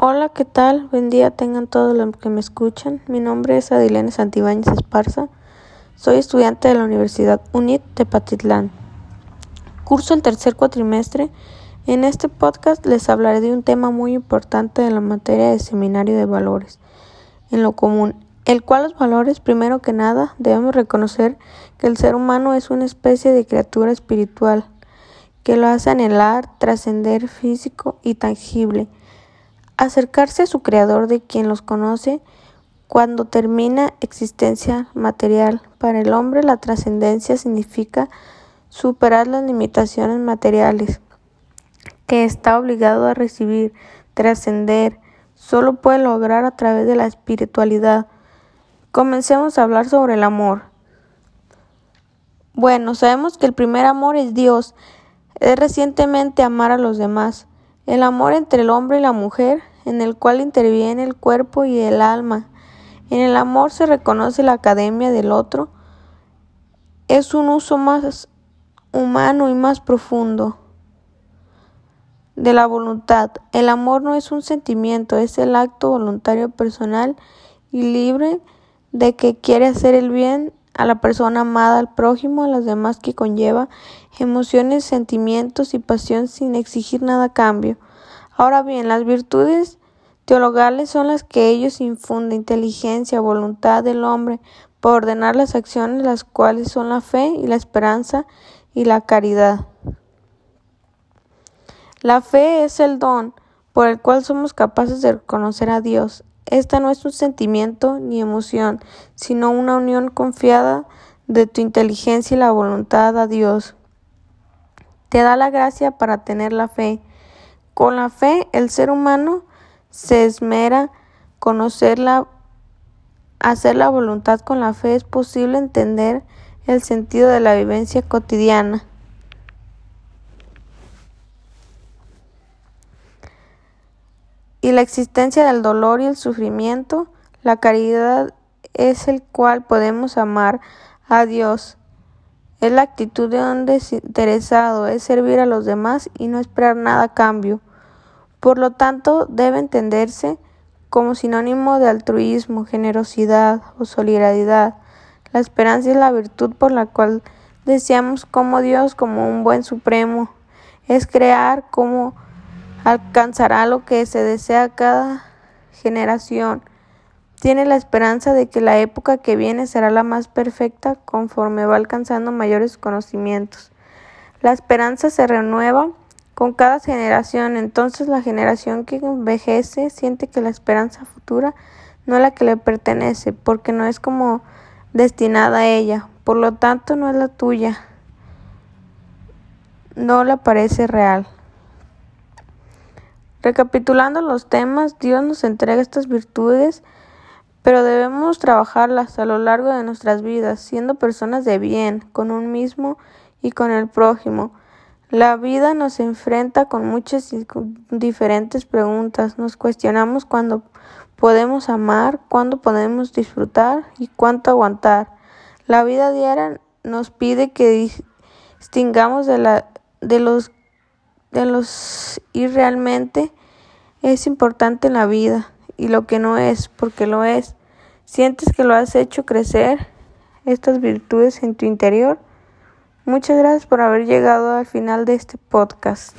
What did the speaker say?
Hola, ¿qué tal? Buen día tengan todos los que me escuchan. Mi nombre es Adilene Santibáñez Esparza. Soy estudiante de la Universidad UNIT de Patitlán. Curso el tercer cuatrimestre. En este podcast les hablaré de un tema muy importante de la materia de seminario de valores en lo común, el cual los valores, primero que nada, debemos reconocer que el ser humano es una especie de criatura espiritual que lo hace anhelar, trascender físico y tangible Acercarse a su creador de quien los conoce cuando termina existencia material. Para el hombre la trascendencia significa superar las limitaciones materiales que está obligado a recibir, trascender, solo puede lograr a través de la espiritualidad. Comencemos a hablar sobre el amor. Bueno, sabemos que el primer amor es Dios, es recientemente amar a los demás. El amor entre el hombre y la mujer, en el cual interviene el cuerpo y el alma. En el amor se reconoce la academia del otro. Es un uso más humano y más profundo de la voluntad. El amor no es un sentimiento, es el acto voluntario personal y libre de que quiere hacer el bien a la persona amada, al prójimo, a las demás que conlleva emociones, sentimientos y pasión sin exigir nada a cambio. Ahora bien, las virtudes teologales son las que ellos infunden inteligencia, voluntad del hombre por ordenar las acciones, las cuales son la fe y la esperanza y la caridad. La fe es el don por el cual somos capaces de reconocer a Dios. Esta no es un sentimiento ni emoción, sino una unión confiada de tu inteligencia y la voluntad a Dios. Te da la gracia para tener la fe. Con la fe, el ser humano se esmera conocerla, hacer la voluntad con la fe es posible entender el sentido de la vivencia cotidiana. Y la existencia del dolor y el sufrimiento, la caridad es el cual podemos amar a Dios es la actitud de un desinteresado, es servir a los demás y no esperar nada a cambio. Por lo tanto, debe entenderse como sinónimo de altruismo, generosidad o solidaridad. La esperanza es la virtud por la cual deseamos como Dios, como un buen supremo, es crear como alcanzará lo que se desea cada generación. Tiene la esperanza de que la época que viene será la más perfecta conforme va alcanzando mayores conocimientos. La esperanza se renueva con cada generación, entonces la generación que envejece siente que la esperanza futura no es la que le pertenece, porque no es como destinada a ella, por lo tanto no es la tuya, no le parece real. Recapitulando los temas, Dios nos entrega estas virtudes pero debemos trabajarlas a lo largo de nuestras vidas, siendo personas de bien, con un mismo y con el prójimo. La vida nos enfrenta con muchas diferentes preguntas. Nos cuestionamos cuándo podemos amar, cuándo podemos disfrutar y cuánto aguantar. La vida diaria nos pide que distingamos de, la, de los de los y realmente es importante en la vida y lo que no es, porque lo es. ¿Sientes que lo has hecho crecer estas virtudes en tu interior? Muchas gracias por haber llegado al final de este podcast.